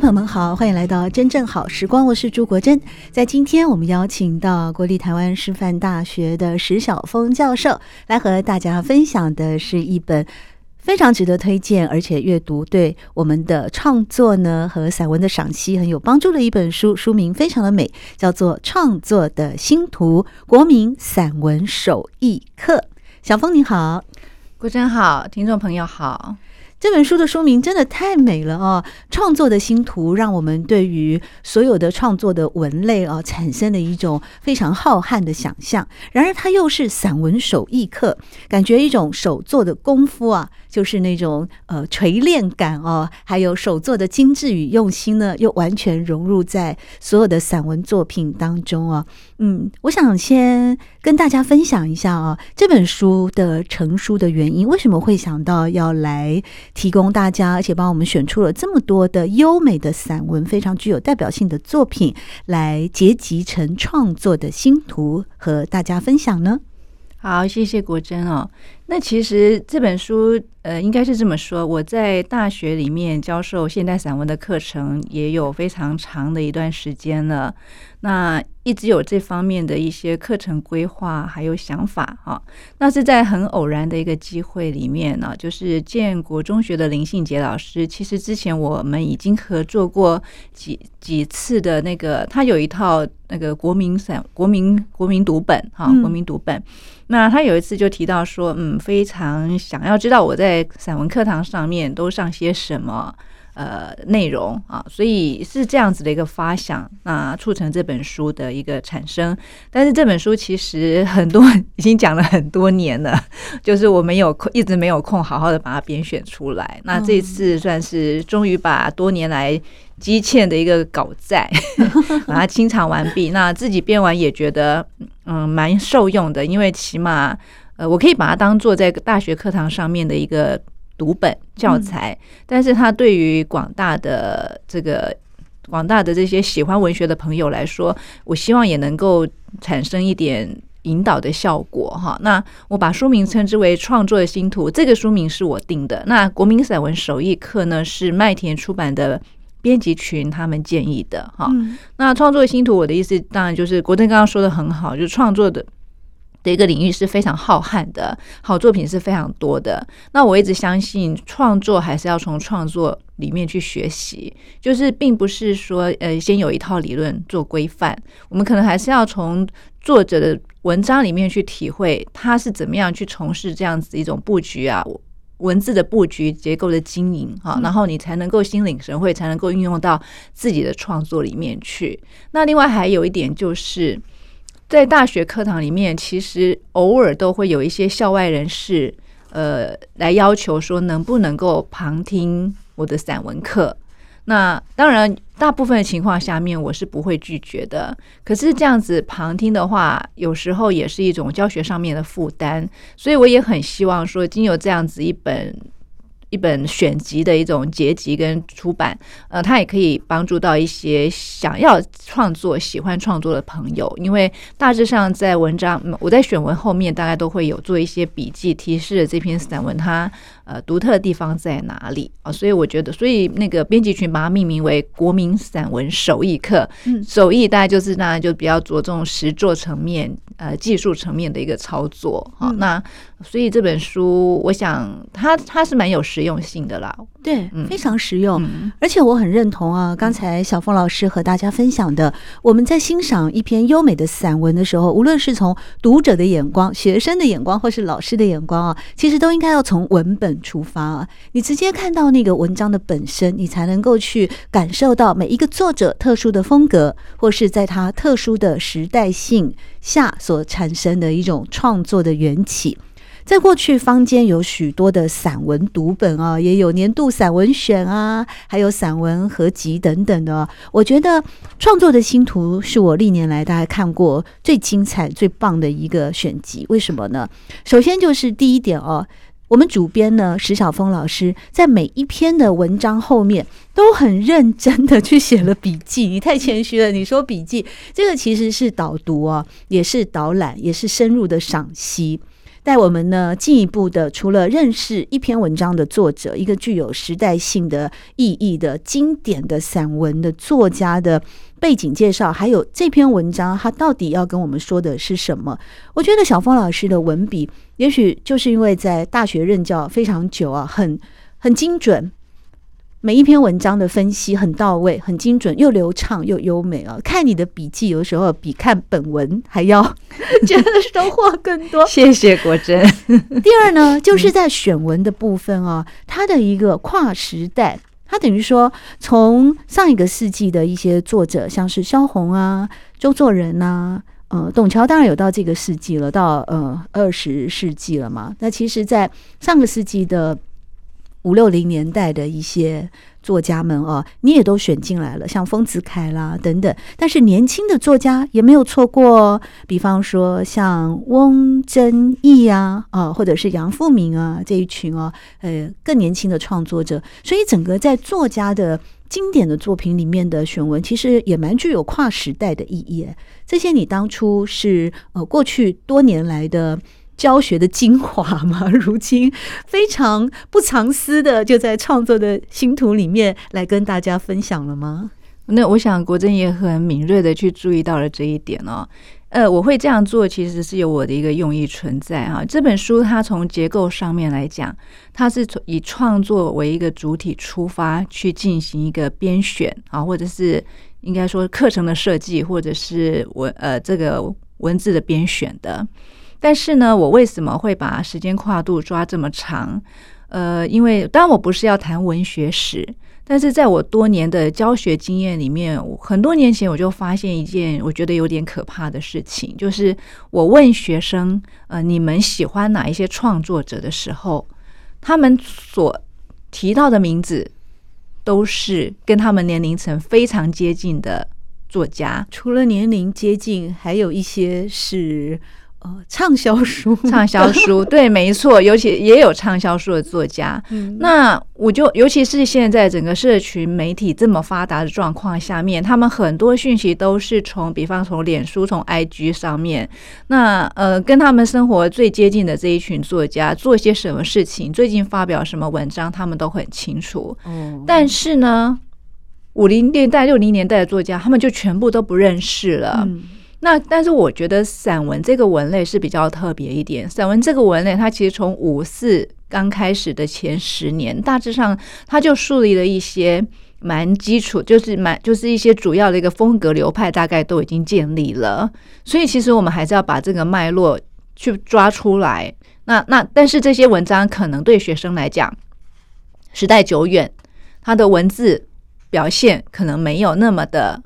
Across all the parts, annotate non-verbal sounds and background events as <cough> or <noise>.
朋友们好，欢迎来到真正好时光，我是朱国珍。在今天，我们邀请到国立台湾师范大学的石晓峰教授来和大家分享的是一本非常值得推荐，而且阅读对我们的创作呢和散文的赏析很有帮助的一本书。书名非常的美，叫做《创作的星图：国民散文手艺课》。晓峰你好，国珍好，听众朋友好。这本书的书名真的太美了哦！创作的星图让我们对于所有的创作的文类啊，产生了一种非常浩瀚的想象。然而，它又是散文手艺课，感觉一种手作的功夫啊，就是那种呃锤炼感哦，还有手作的精致与用心呢，又完全融入在所有的散文作品当中啊。嗯，我想先跟大家分享一下啊，这本书的成书的原因，为什么会想到要来。提供大家，而且帮我们选出了这么多的优美的散文，非常具有代表性的作品，来结集成创作的新图，和大家分享呢。好，谢谢国珍哦。那其实这本书，呃，应该是这么说：我在大学里面教授现代散文的课程，也有非常长的一段时间了。那一直有这方面的一些课程规划，还有想法哈。那是在很偶然的一个机会里面呢，就是建国中学的林信杰老师。其实之前我们已经合作过几几次的那个，他有一套那个国民散国民国民读本哈，国民读本。那他有一次就提到说，嗯，非常想要知道我在散文课堂上面都上些什么。呃，内容啊，所以是这样子的一个发想，那促成这本书的一个产生。但是这本书其实很多已经讲了很多年了，<laughs> 就是我没有空，一直没有空好好的把它编选出来。那这次算是终于把多年来积欠的一个稿债 <laughs> 把它清偿完毕。那自己编完也觉得嗯蛮受用的，因为起码呃我可以把它当做在大学课堂上面的一个。读本教材，但是它对于广大的这个广大的这些喜欢文学的朋友来说，我希望也能够产生一点引导的效果哈。那我把书名称之为《创作的星图》，这个书名是我定的。那国民散文手艺课呢，是麦田出版的编辑群他们建议的哈。那创作的星图，我的意思当然就是国珍刚刚说的很好，就是创作的。的一个领域是非常浩瀚的，好作品是非常多的。那我一直相信，创作还是要从创作里面去学习，就是并不是说呃先有一套理论做规范，我们可能还是要从作者的文章里面去体会他是怎么样去从事这样子一种布局啊，文字的布局结构的经营哈，然后你才能够心领神会，才能够运用到自己的创作里面去。那另外还有一点就是。在大学课堂里面，其实偶尔都会有一些校外人士，呃，来要求说能不能够旁听我的散文课。那当然，大部分的情况下面我是不会拒绝的。可是这样子旁听的话，有时候也是一种教学上面的负担。所以我也很希望说，经由这样子一本。一本选集的一种结集跟出版，呃，它也可以帮助到一些想要创作、喜欢创作的朋友，因为大致上在文章，我在选文后面大概都会有做一些笔记，提示这篇散文它呃独特的地方在哪里啊，所以我觉得，所以那个编辑群把它命名为“国民散文手艺课”，嗯，手艺大概就是那就比较着重实作层面、呃技术层面的一个操作，好，那。所以这本书，我想它它是蛮有实用性的啦，对，非常实用，嗯、而且我很认同啊。刚才小峰老师和大家分享的，我们在欣赏一篇优美的散文的时候，无论是从读者的眼光、学生的眼光，或是老师的眼光啊，其实都应该要从文本出发啊。你直接看到那个文章的本身，你才能够去感受到每一个作者特殊的风格，或是在他特殊的时代性下所产生的一种创作的缘起。在过去坊间有许多的散文读本啊，也有年度散文选啊，还有散文合集等等的。我觉得创作的星图是我历年来大家看过最精彩、最棒的一个选集。为什么呢？首先就是第一点哦。我们主编呢，石晓峰老师在每一篇的文章后面都很认真的去写了笔记。你太谦虚了，你说笔记，这个其实是导读啊，也是导览，也是深入的赏析，带我们呢进一步的，除了认识一篇文章的作者，一个具有时代性的意义的经典的散文的作家的背景介绍，还有这篇文章它到底要跟我们说的是什么？我觉得小峰老师的文笔。也许就是因为在大学任教非常久啊，很很精准，每一篇文章的分析很到位，很精准，又流畅又优美啊！看你的笔记，有时候比看本文还要 <laughs> 觉得收获更多。谢谢国珍。<laughs> 第二呢，就是在选文的部分啊，它的一个跨时代，它等于说从上一个世纪的一些作者，像是萧红啊、周作人啊。呃，董桥当然有到这个世纪了，到呃二十世纪了嘛。那其实，在上个世纪的五六零年代的一些作家们啊，你也都选进来了，像丰子恺啦等等。但是年轻的作家也没有错过，比方说像翁真义啊，啊，或者是杨富明啊这一群啊，呃，更年轻的创作者。所以整个在作家的。经典的作品里面的选文，其实也蛮具有跨时代的意义。这些你当初是呃过去多年来的教学的精华吗？<laughs> 如今非常不藏私的，就在创作的新图里面来跟大家分享了吗？那我想国珍也很敏锐的去注意到了这一点哦。呃，我会这样做，其实是有我的一个用意存在哈。这本书它从结构上面来讲，它是从以创作为一个主体出发，去进行一个编选啊，或者是应该说课程的设计，或者是文呃这个文字的编选的。但是呢，我为什么会把时间跨度抓这么长？呃，因为当然我不是要谈文学史。但是在我多年的教学经验里面，很多年前我就发现一件我觉得有点可怕的事情，就是我问学生，呃，你们喜欢哪一些创作者的时候，他们所提到的名字都是跟他们年龄层非常接近的作家。除了年龄接近，还有一些是。呃，畅销书，<laughs> 畅销书，<laughs> 对，没错，尤其也有畅销书的作家。嗯，那我就，尤其是现在整个社群媒体这么发达的状况下面，他们很多讯息都是从，比方从脸书、从 IG 上面，那呃，跟他们生活最接近的这一群作家做些什么事情，最近发表什么文章，他们都很清楚。嗯，但是呢，五零年代、六零年代的作家，他们就全部都不认识了。嗯那但是我觉得散文这个文类是比较特别一点。散文这个文类，它其实从五四刚开始的前十年，大致上它就树立了一些蛮基础，就是蛮就是一些主要的一个风格流派，大概都已经建立了。所以其实我们还是要把这个脉络去抓出来。那那但是这些文章可能对学生来讲，时代久远，它的文字表现可能没有那么的。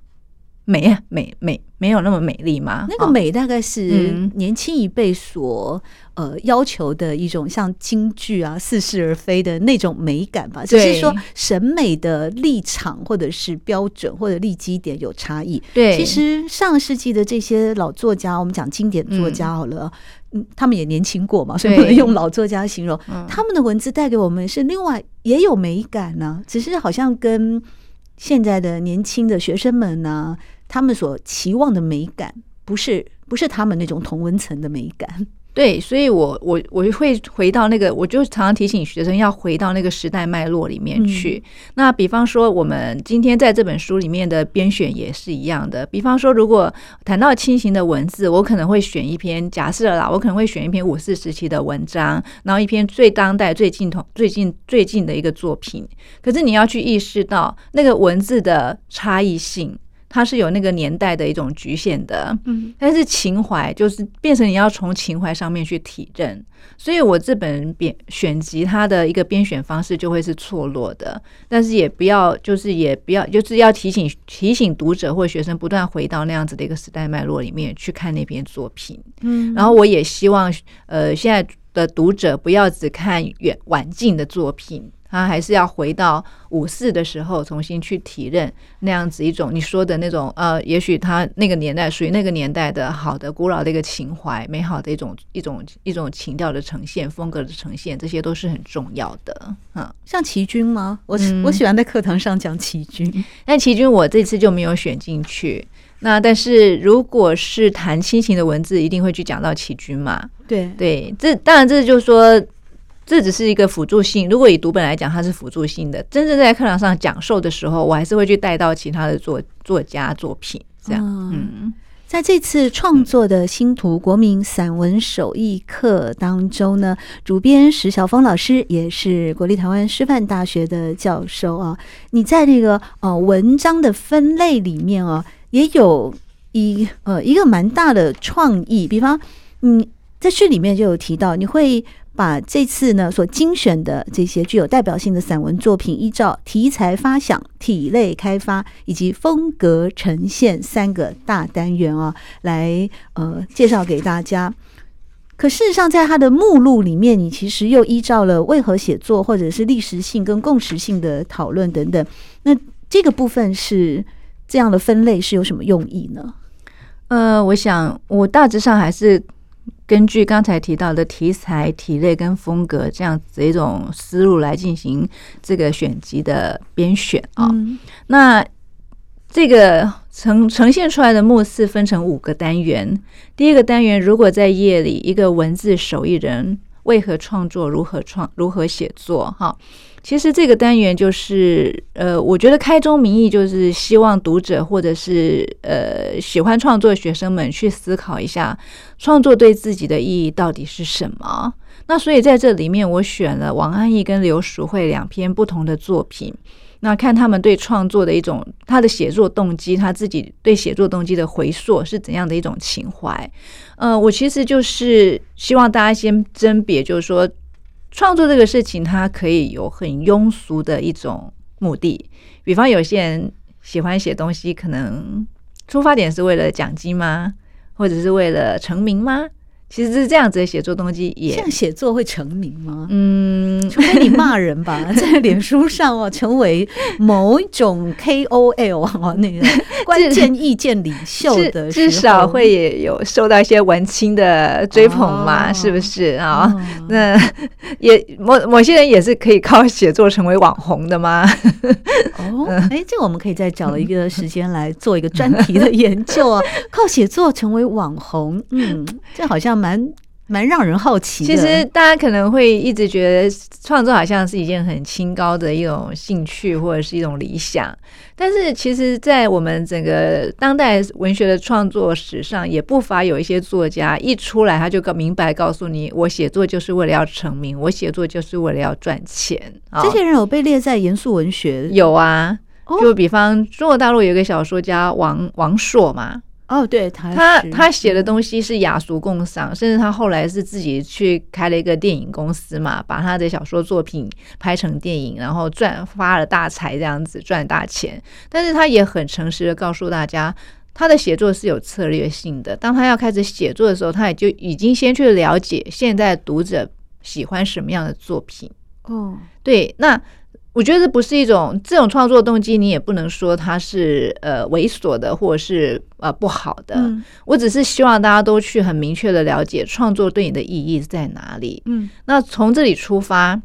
美美美没有那么美丽吗？那个美大概是年轻一辈所呃要求的一种像京剧啊似是而非的那种美感吧。只是说审美的立场或者是标准或者立基点有差异。对，其实上世纪的这些老作家，我们讲经典作家好了，嗯，他们也年轻过嘛，所以不能用老作家形容。他们的文字带给我们是另外也有美感呢，只是好像跟。现在的年轻的学生们呢，他们所期望的美感，不是不是他们那种同温层的美感。对，所以我我我会回到那个，我就常常提醒学生要回到那个时代脉络里面去。嗯、那比方说，我们今天在这本书里面的编选也是一样的。比方说，如果谈到轻型的文字，我可能会选一篇假设啦，我可能会选一篇五四时期的文章，然后一篇最当代、最近同、最近最近的一个作品。可是你要去意识到那个文字的差异性。它是有那个年代的一种局限的，嗯，但是情怀就是变成你要从情怀上面去体认，所以我这本编选集它的一个编选方式就会是错落的，但是也不要，就是也不要，就是要提醒提醒读者或学生不断回到那样子的一个时代脉络里面去看那篇作品，嗯，然后我也希望，呃，现在的读者不要只看远晚近的作品。他还是要回到五四的时候，重新去体认那样子一种你说的那种呃，也许他那个年代属于那个年代的好的古老的一个情怀，美好的一种一种一种情调的呈现，风格的呈现，这些都是很重要的。嗯，像齐军吗？我、嗯、我喜欢在课堂上讲齐军，但齐军我这次就没有选进去。那但是如果是谈亲情的文字，一定会去讲到齐军嘛？对对，这当然这就是说。这只是一个辅助性。如果以读本来讲，它是辅助性的。真正在课堂上讲授的时候，我还是会去带到其他的作作家作品。这样，嗯，在这次创作的新图国民散文手艺课当中呢，主编石晓峰老师也是国立台湾师范大学的教授啊。你在那个呃文章的分类里面啊，也有一呃一个蛮大的创意。比方，你，在序里面就有提到，你会。把这次呢所精选的这些具有代表性的散文作品，依照题材发想、体类开发以及风格呈现三个大单元啊，来呃介绍给大家。可事实上，在它的目录里面，你其实又依照了为何写作，或者是历史性跟共识性的讨论等等。那这个部分是这样的分类是有什么用意呢？呃，我想我大致上还是。根据刚才提到的题材、体类跟风格这样子的一种思路来进行这个选集的编选啊，嗯、那这个呈呈现出来的目次分成五个单元。第一个单元，如果在夜里，一个文字手艺人为何创作、如何创、如何写作，哈。其实这个单元就是，呃，我觉得开宗明义就是希望读者或者是呃喜欢创作的学生们去思考一下，创作对自己的意义到底是什么。那所以在这里面，我选了王安忆跟刘淑慧两篇不同的作品，那看他们对创作的一种他的写作动机，他自己对写作动机的回溯是怎样的一种情怀。呃，我其实就是希望大家先甄别，就是说。创作这个事情，它可以有很庸俗的一种目的，比方有些人喜欢写东西，可能出发点是为了奖金吗？或者是为了成名吗？其实是这样子的写作动机，也这样写作会成名吗？嗯，除非你骂人吧，<laughs> 在脸书上哦，成为某一种 KOL 哦，那个 <laughs> 关键意见领袖的至，至少会也有受到一些文青的追捧嘛，哦、是不是啊？哦、那也某某些人也是可以靠写作成为网红的吗？哦，哎，这个我们可以再找一个时间来做一个专题的研究啊，<laughs> 靠写作成为网红，嗯，这好像。蛮蛮让人好奇的。其实大家可能会一直觉得创作好像是一件很清高的一种兴趣或者是一种理想，但是其实，在我们整个当代文学的创作史上，也不乏有一些作家一出来他就告明白告诉你，我写作就是为了要成名，我写作就是为了要赚钱。这些人有被列在严肃文学？有啊，就比方中国大陆有一个小说家王王朔嘛。哦，对他，他他写的东西是雅俗共赏，甚至他后来是自己去开了一个电影公司嘛，把他的小说作品拍成电影，然后赚发了大财，这样子赚大钱。但是他也很诚实的告诉大家，他的写作是有策略性的。当他要开始写作的时候，他也就已经先去了解现在读者喜欢什么样的作品。哦，对，那。我觉得这不是一种这种创作动机，你也不能说它是呃猥琐的，或者是呃不好的。嗯，我只是希望大家都去很明确的了解创作对你的意义在哪里。嗯，那从这里出发，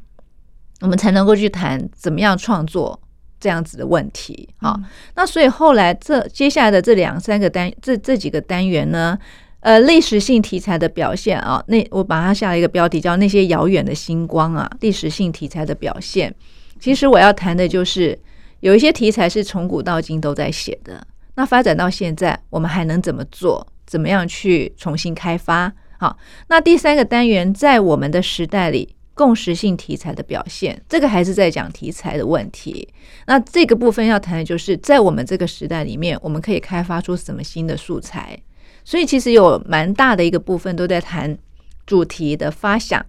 我们才能够去谈怎么样创作这样子的问题。好，嗯，那所以后来这接下来的这两三个单这这几个单元呢，呃，历史性题材的表现啊，那我把它下了一个标题叫那些遥远的星光啊，历史性题材的表现。其实我要谈的就是有一些题材是从古到今都在写的，那发展到现在，我们还能怎么做？怎么样去重新开发？好，那第三个单元在我们的时代里，共识性题材的表现，这个还是在讲题材的问题。那这个部分要谈的就是在我们这个时代里面，我们可以开发出什么新的素材？所以其实有蛮大的一个部分都在谈主题的发想、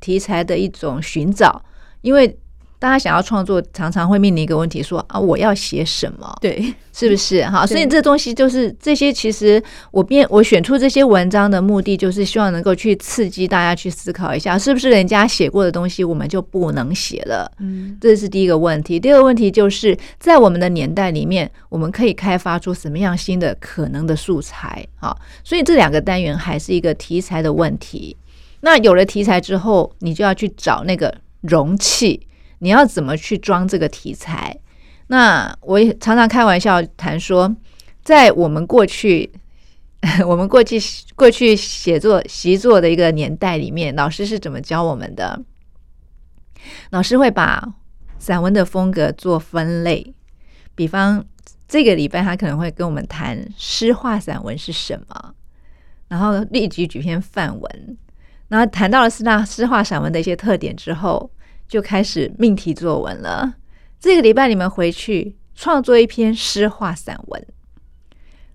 题材的一种寻找，因为。大家想要创作，常常会面临一个问题说，说啊，我要写什么？对，是不是？<laughs> 哈，所以这东西就是这些。其实我编我选出这些文章的目的，就是希望能够去刺激大家去思考一下，是不是人家写过的东西，我们就不能写了？嗯，这是第一个问题。第二个问题就是在我们的年代里面，我们可以开发出什么样新的可能的素材？啊，所以这两个单元还是一个题材的问题。那有了题材之后，你就要去找那个容器。你要怎么去装这个题材？那我也常常开玩笑谈说，在我们过去，<laughs> 我们过去过去写作习作的一个年代里面，老师是怎么教我们的？老师会把散文的风格做分类，比方这个礼拜他可能会跟我们谈诗话散文是什么，然后立即举篇范文，然后谈到了四大诗话散文的一些特点之后。就开始命题作文了。这个礼拜你们回去创作一篇诗画散文，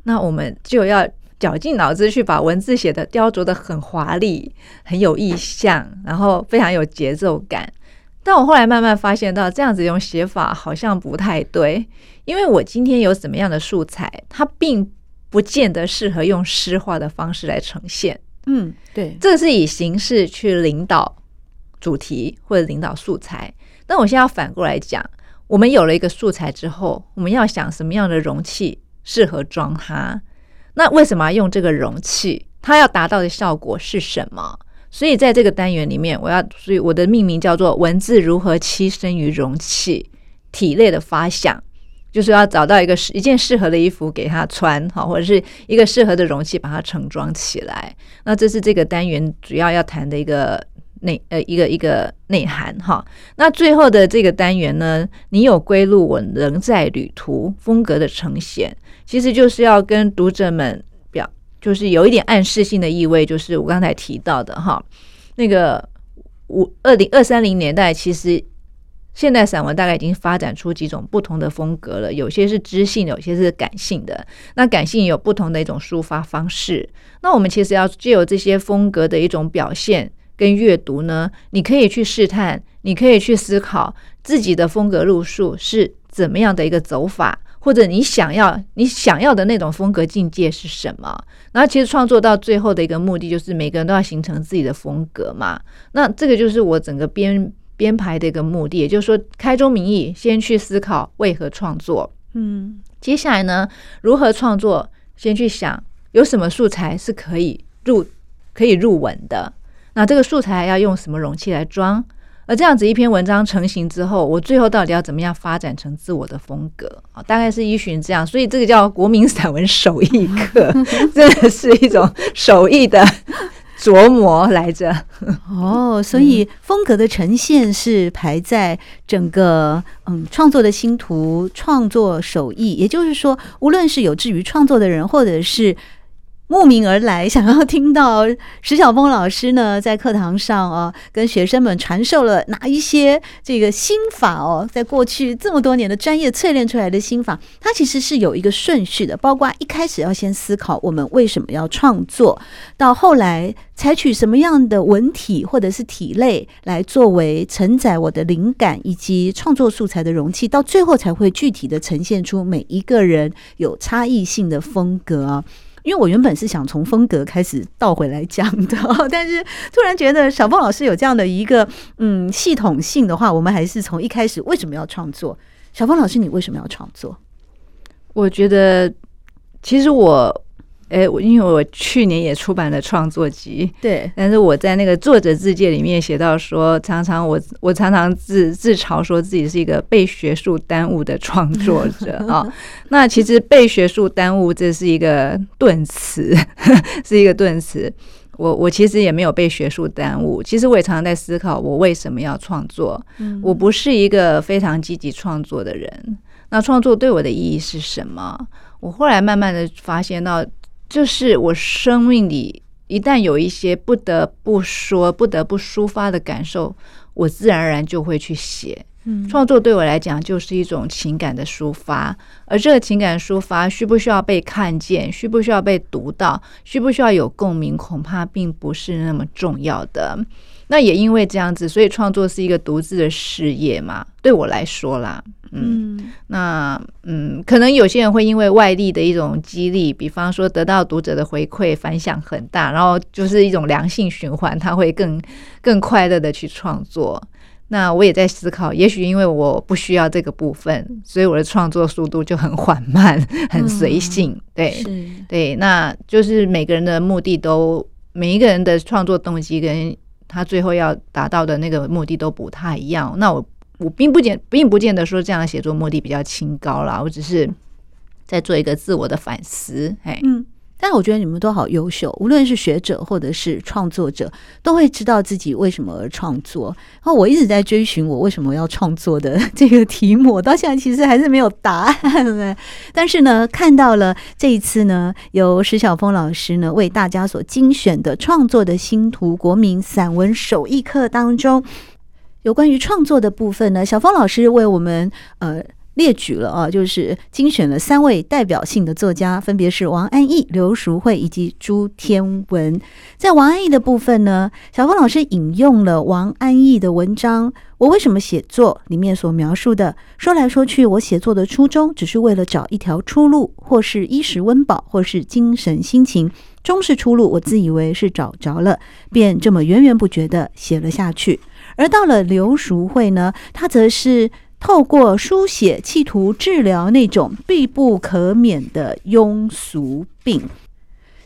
那我们就要绞尽脑汁去把文字写的雕琢的很华丽、很有意象，然后非常有节奏感。但我后来慢慢发现到，这样子用写法好像不太对，因为我今天有什么样的素材，它并不见得适合用诗画的方式来呈现。嗯，对，这是以形式去领导。主题或者领导素材，那我现在要反过来讲，我们有了一个素材之后，我们要想什么样的容器适合装它？那为什么要用这个容器？它要达到的效果是什么？所以在这个单元里面，我要，所以我的命名叫做“文字如何栖身于容器”，体内的发想，就是要找到一个一件适合的衣服给它穿，好，或者是一个适合的容器把它盛装起来。那这是这个单元主要要谈的一个。内呃一个一个内涵哈，那最后的这个单元呢，你有归路，我仍在旅途，风格的呈现，其实就是要跟读者们表，就是有一点暗示性的意味，就是我刚才提到的哈，那个五二零二三零年代，其实现代散文大概已经发展出几种不同的风格了，有些是知性，有些是感性的，那感性有不同的一种抒发方式，那我们其实要借由这些风格的一种表现。跟阅读呢，你可以去试探，你可以去思考自己的风格路数是怎么样的一个走法，或者你想要你想要的那种风格境界是什么。然后其实创作到最后的一个目的，就是每个人都要形成自己的风格嘛。那这个就是我整个编编排的一个目的，也就是说，开宗明义，先去思考为何创作，嗯，接下来呢，如何创作，先去想有什么素材是可以入可以入文的。那这个素材要用什么容器来装？而这样子一篇文章成型之后，我最后到底要怎么样发展成自我的风格？啊，大概是依循这样，所以这个叫国民散文手艺课，<laughs> 真的是一种手艺的琢磨来着。哦，所以风格的呈现是排在整个嗯创作的星图、创作手艺，也就是说，无论是有志于创作的人，或者是。慕名而来，想要听到石晓峰老师呢，在课堂上哦，跟学生们传授了哪一些这个心法哦，在过去这么多年的专业淬炼出来的心法，它其实是有一个顺序的，包括一开始要先思考我们为什么要创作，到后来采取什么样的文体或者是体类来作为承载我的灵感以及创作素材的容器，到最后才会具体的呈现出每一个人有差异性的风格。因为我原本是想从风格开始倒回来讲的，<laughs> 但是突然觉得小峰老师有这样的一个嗯系统性的话，我们还是从一开始为什么要创作？小峰老师，你为什么要创作？我觉得其实我。哎，我因为我去年也出版了创作集，对，但是我在那个作者自介里面写到说，常常我我常常自自嘲说自己是一个被学术耽误的创作者啊、<laughs> 哦。那其实被学术耽误这是一个顿词，<laughs> 是一个顿词。我我其实也没有被学术耽误，其实我也常常在思考我为什么要创作。我不是一个非常积极创作的人，那创作对我的意义是什么？我后来慢慢的发现到。就是我生命里一旦有一些不得不说、不得不抒发的感受，我自然而然就会去写。嗯，创作对我来讲就是一种情感的抒发，而这个情感抒发需不需要被看见，需不需要被读到，需不需要有共鸣，恐怕并不是那么重要的。那也因为这样子，所以创作是一个独自的事业嘛。对我来说啦，嗯，嗯那嗯，可能有些人会因为外力的一种激励，比方说得到读者的回馈，反响很大，然后就是一种良性循环，他会更更快乐的去创作。那我也在思考，也许因为我不需要这个部分，所以我的创作速度就很缓慢，很随性。嗯、对，是对，那就是每个人的目的都，每一个人的创作动机跟。他最后要达到的那个目的都不太一样。那我我并不见并不见得说这样的写作目的比较清高啦，我只是在做一个自我的反思。哎，嗯。但我觉得你们都好优秀，无论是学者或者是创作者，都会知道自己为什么而创作。然后我一直在追寻我为什么要创作的 <laughs> 这个题目，我到现在其实还是没有答案。但是呢，看到了这一次呢，由石晓峰老师呢为大家所精选的创作的星图国民散文手艺课当中，有关于创作的部分呢，小峰老师为我们呃。列举了啊，就是精选了三位代表性的作家，分别是王安忆、刘淑慧以及朱天文。在王安忆的部分呢，小峰老师引用了王安忆的文章《我为什么写作》里面所描述的，说来说去，我写作的初衷只是为了找一条出路，或是衣食温饱，或是精神心情，终是出路。我自以为是找着了，便这么源源不绝地写了下去。而到了刘淑慧呢，他则是。透过书写，企图治疗那种必不可免的庸俗病。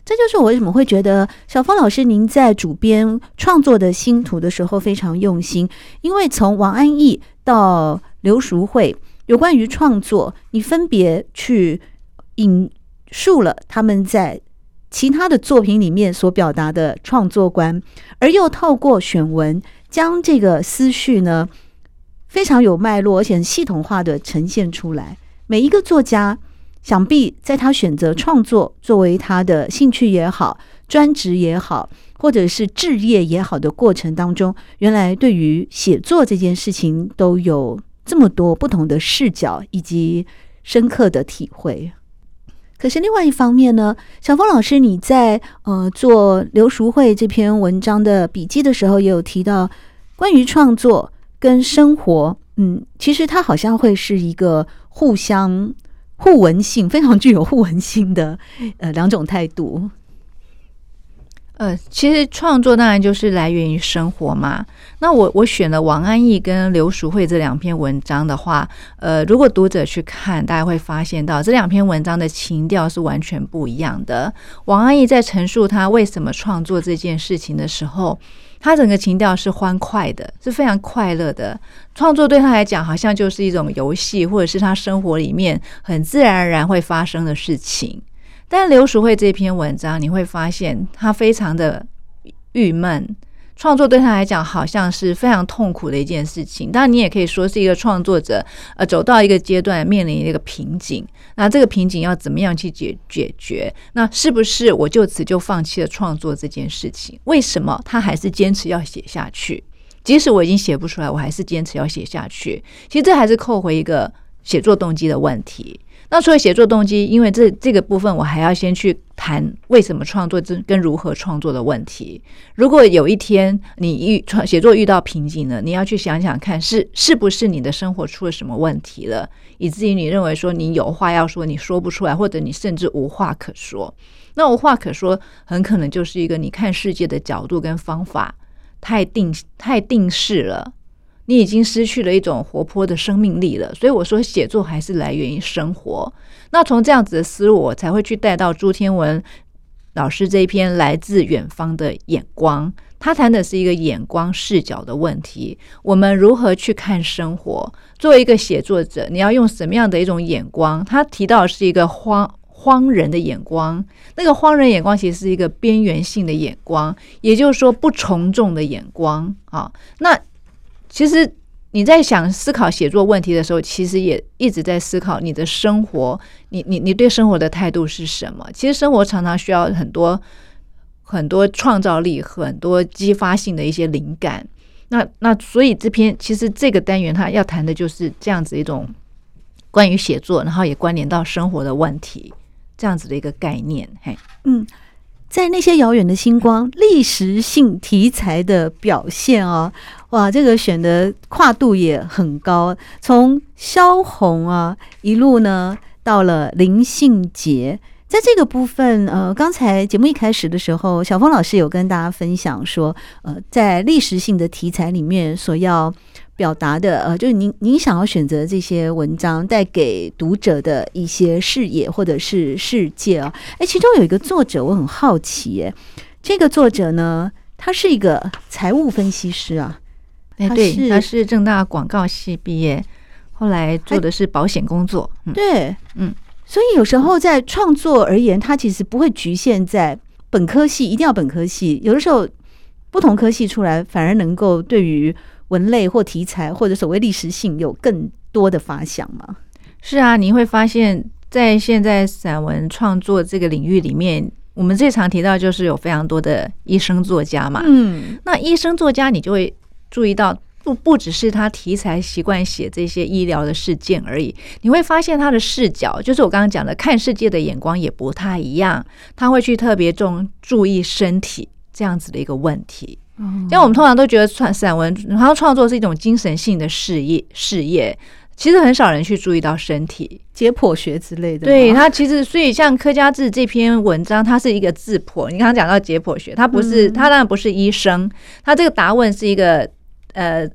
这就是我为什么会觉得小峰老师您在主编创作的星图的时候非常用心，因为从王安忆到刘淑慧，有关于创作，你分别去引述了他们在其他的作品里面所表达的创作观，而又透过选文将这个思绪呢。非常有脉络，而且系统化的呈现出来。每一个作家，想必在他选择创作作为他的兴趣也好、专职也好，或者是志业也好的过程当中，原来对于写作这件事情都有这么多不同的视角以及深刻的体会。可是另外一方面呢，小峰老师你在呃做刘淑慧这篇文章的笔记的时候，也有提到关于创作。跟生活，嗯，其实它好像会是一个互相互文性，非常具有互文性的呃两种态度。呃，其实创作当然就是来源于生活嘛。那我我选了王安忆跟刘淑慧这两篇文章的话，呃，如果读者去看，大家会发现到这两篇文章的情调是完全不一样的。王安忆在陈述他为什么创作这件事情的时候。他整个情调是欢快的，是非常快乐的。创作对他来讲，好像就是一种游戏，或者是他生活里面很自然而然会发生的事情。但刘淑慧这篇文章，你会发现他非常的郁闷。创作对他来讲，好像是非常痛苦的一件事情。当然，你也可以说是一个创作者，呃，走到一个阶段，面临一个瓶颈。那这个瓶颈要怎么样去解解决？那是不是我就此就放弃了创作这件事情？为什么他还是坚持要写下去？即使我已经写不出来，我还是坚持要写下去。其实这还是扣回一个写作动机的问题。那除了写作动机，因为这这个部分我还要先去谈为什么创作这跟如何创作的问题。如果有一天你遇创写作遇到瓶颈了，你要去想想看是是不是你的生活出了什么问题了，以至于你认为说你有话要说你说不出来，或者你甚至无话可说。那无话可说，很可能就是一个你看世界的角度跟方法太定太定式了。你已经失去了一种活泼的生命力了，所以我说写作还是来源于生活。那从这样子的思路，我才会去带到朱天文老师这一篇来自远方的眼光。他谈的是一个眼光视角的问题。我们如何去看生活？作为一个写作者，你要用什么样的一种眼光？他提到的是一个荒荒人的眼光。那个荒人眼光其实是一个边缘性的眼光，也就是说不从众的眼光啊。那其实你在想思考写作问题的时候，其实也一直在思考你的生活，你你你对生活的态度是什么？其实生活常常需要很多很多创造力，很多激发性的一些灵感。那那所以这篇其实这个单元它要谈的就是这样子一种关于写作，然后也关联到生活的问题这样子的一个概念。嘿，嗯。在那些遥远的星光，历史性题材的表现哦，哇，这个选的跨度也很高，从萧红啊一路呢到了林信杰，在这个部分，呃，刚才节目一开始的时候，小峰老师有跟大家分享说，呃，在历史性的题材里面所要。表达的呃，就是您您想要选择这些文章带给读者的一些视野或者是世界啊，哎，其中有一个作者我很好奇，哎，这个作者呢，他是一个财务分析师啊，哎，对，他是正大广告系毕业，后来做的是保险工作，嗯、对，嗯，所以有时候在创作而言，他其实不会局限在本科系，一定要本科系，有的时候不同科系出来，反而能够对于。文类或题材或者所谓历史性有更多的发想嘛？是啊，你会发现在现在散文创作这个领域里面，我们最常提到就是有非常多的医生作家嘛。嗯，那医生作家你就会注意到，不不只是他题材习惯写这些医疗的事件而已，你会发现他的视角，就是我刚刚讲的看世界的眼光也不太一样，他会去特别重注意身体这样子的一个问题。因为我们通常都觉得创散文，然后创作是一种精神性的事业，事业其实很少人去注意到身体解剖学之类的。对，他其实，所以像柯家志这篇文章，它是一个质朴。你刚刚讲到解剖学，他不是，他当然不是医生，他这个答问是一个呃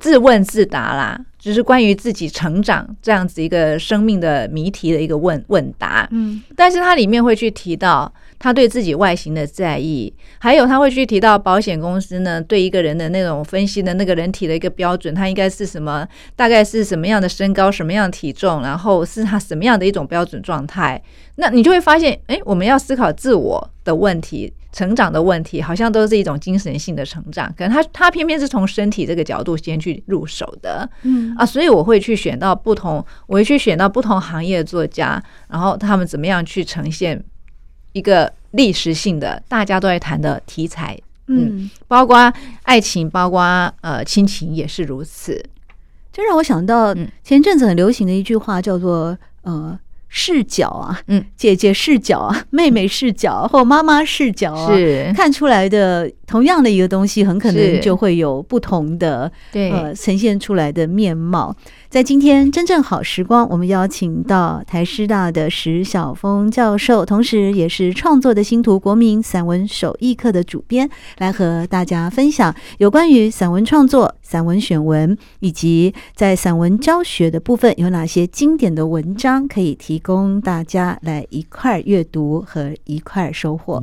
自问自答啦，就是关于自己成长这样子一个生命的谜题的一个问问答。嗯，但是它里面会去提到。他对自己外形的在意，还有他会去提到保险公司呢，对一个人的那种分析的那个人体的一个标准，他应该是什么，大概是什么样的身高，什么样的体重，然后是他什么样的一种标准状态。那你就会发现，哎，我们要思考自我的问题、成长的问题，好像都是一种精神性的成长。可能他他偏偏是从身体这个角度先去入手的，嗯啊，所以我会去选到不同，我会去选到不同行业的作家，然后他们怎么样去呈现。一个历史性的大家都在谈的题材，嗯，包括爱情，包括呃亲情也是如此。这让我想到前阵子很流行的一句话，叫做呃视角啊，嗯，姐姐视角啊，<laughs> 妹妹视角或妈妈视角啊，是看出来的同样的一个东西，很可能就会有不同的对呃呈现出来的面貌。在今天真正好时光，我们邀请到台师大的石晓峰教授，同时也是创作的星图国民散文手艺课的主编，来和大家分享有关于散文创作、散文选文，以及在散文教学的部分有哪些经典的文章可以提供大家来一块阅读和一块收获。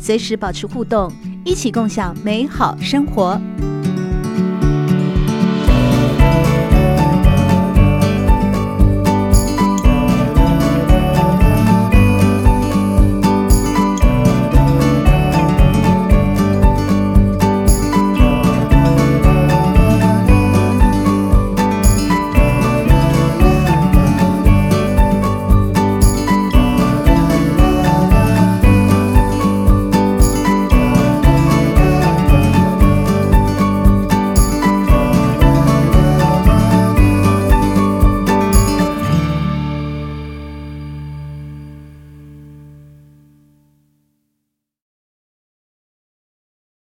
随时保持互动，一起共享美好生活。